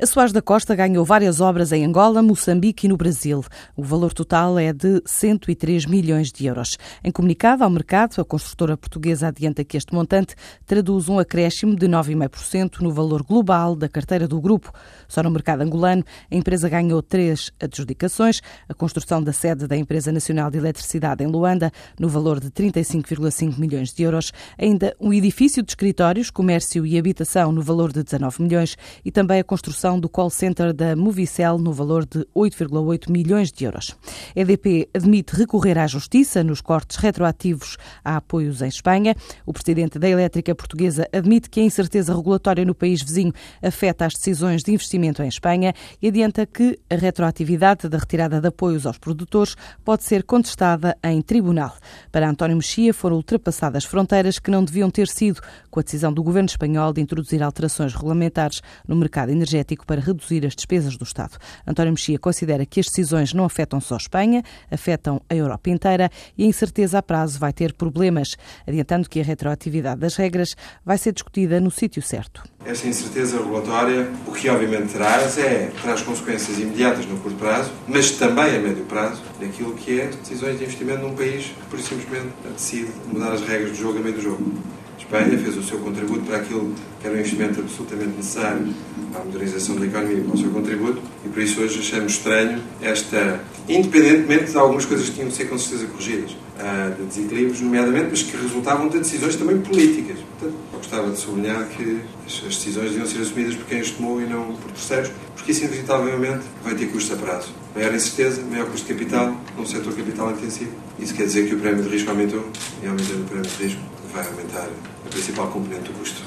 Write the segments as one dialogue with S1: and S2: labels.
S1: A Soares da Costa ganhou várias obras em Angola, Moçambique e no Brasil. O valor total é de 103 milhões de euros. Em comunicado ao mercado, a construtora portuguesa adianta que este montante traduz um acréscimo de 9,5% no valor global da carteira do grupo. Só no mercado angolano, a empresa ganhou três adjudicações: a construção da sede da Empresa Nacional de Eletricidade em Luanda, no valor de 35,5 milhões de euros, ainda um edifício de escritórios, comércio e habitação no valor de 19 milhões e também a construção do call center da Movicel no valor de 8,8 milhões de euros. A EDP admite recorrer à justiça nos cortes retroativos a apoios em Espanha. O presidente da Elétrica Portuguesa admite que a incerteza regulatória no país vizinho afeta as decisões de investimento em Espanha e adianta que a retroatividade da retirada de apoios aos produtores pode ser contestada em tribunal. Para António Mexia, foram ultrapassadas fronteiras que não deviam ter sido, com a decisão do governo espanhol de introduzir alterações regulamentares no mercado energético para reduzir as despesas do Estado. António Mexia considera que as decisões não afetam só a Espanha, afetam a Europa inteira e a incerteza a prazo vai ter problemas, adiantando que a retroatividade das regras vai ser discutida no sítio certo.
S2: Esta incerteza regulatória, o que obviamente traz é traz consequências imediatas no curto prazo, mas também a médio prazo, naquilo que é decisões de investimento num país que, por simplesmente, decide mudar as regras do jogo a meio do jogo. Espanha fez o seu contributo para aquilo que era um investimento absolutamente necessário a modernização da economia, para o seu contributo, e por isso hoje achamos estranho esta, independentemente de algumas coisas que tinham de ser com certeza corrigidas, ah, de desequilíbrios, nomeadamente, mas que resultavam de decisões também políticas. Portanto, eu gostava de sublinhar que as decisões deviam ser assumidas por quem as tomou e não por terceiros, porque isso, inevitavelmente, vai ter custos a prazo. Maior incerteza, maior custo de capital, num setor capital intensivo. Isso quer dizer que o prémio de risco aumentou, e aumentando o prémio de risco, vai aumentar a principal componente do custo.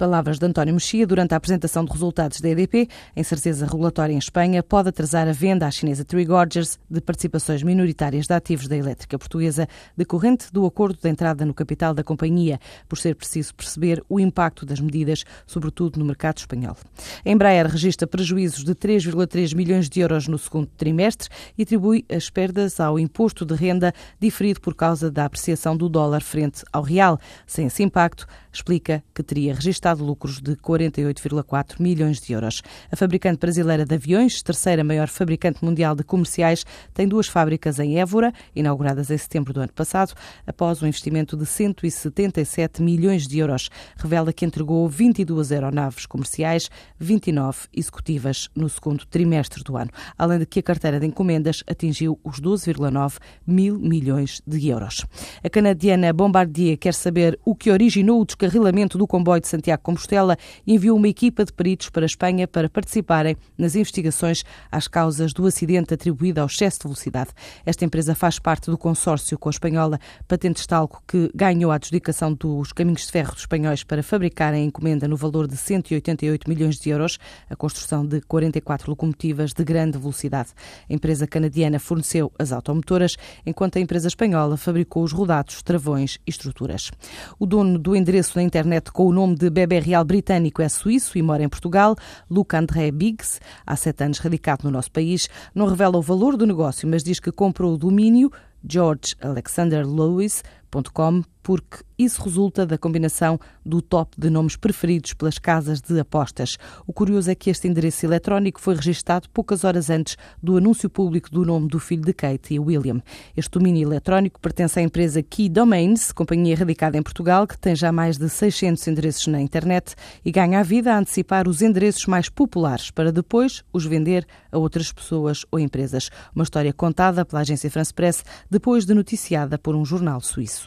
S1: Palavras de António Mexia durante a apresentação de resultados da EDP. A incerteza regulatória em Espanha pode atrasar a venda à chinesa Three Gorges de participações minoritárias de ativos da elétrica portuguesa, decorrente do acordo de entrada no capital da companhia, por ser preciso perceber o impacto das medidas, sobretudo no mercado espanhol. A Embraer registra prejuízos de 3,3 milhões de euros no segundo trimestre e atribui as perdas ao imposto de renda diferido por causa da apreciação do dólar frente ao real. Sem esse impacto, explica que teria registrado de lucros de 48,4 milhões de euros. A fabricante brasileira de aviões, terceira maior fabricante mundial de comerciais, tem duas fábricas em Évora, inauguradas em setembro do ano passado, após um investimento de 177 milhões de euros. Revela que entregou 22 aeronaves comerciais, 29 executivas no segundo trimestre do ano, além de que a carteira de encomendas atingiu os 12,9 mil milhões de euros. A canadiana Bombardier quer saber o que originou o descarrilamento do comboio de Santiago Compostela enviou uma equipa de peritos para a Espanha para participarem nas investigações às causas do acidente atribuído ao excesso de velocidade. Esta empresa faz parte do consórcio com a espanhola Patentes Talco, que ganhou a adjudicação dos caminhos de ferro espanhóis para fabricar em encomenda no valor de 188 milhões de euros a construção de 44 locomotivas de grande velocidade. A empresa canadiana forneceu as automotoras, enquanto a empresa espanhola fabricou os rodados, travões e estruturas. O dono do endereço na internet com o nome de Bebé real britânico é suíço e mora em Portugal. Luca André Biggs, há sete anos radicado no nosso país, não revela o valor do negócio, mas diz que comprou o domínio George Alexander Lewis Porque isso resulta da combinação do top de nomes preferidos pelas casas de apostas. O curioso é que este endereço eletrónico foi registado poucas horas antes do anúncio público do nome do filho de Kate e William. Este domínio eletrónico pertence à empresa Key Domains, companhia radicada em Portugal, que tem já mais de 600 endereços na internet e ganha a vida a antecipar os endereços mais populares para depois os vender a outras pessoas ou empresas. Uma história contada pela agência France Press depois de noticiada por um jornal suíço.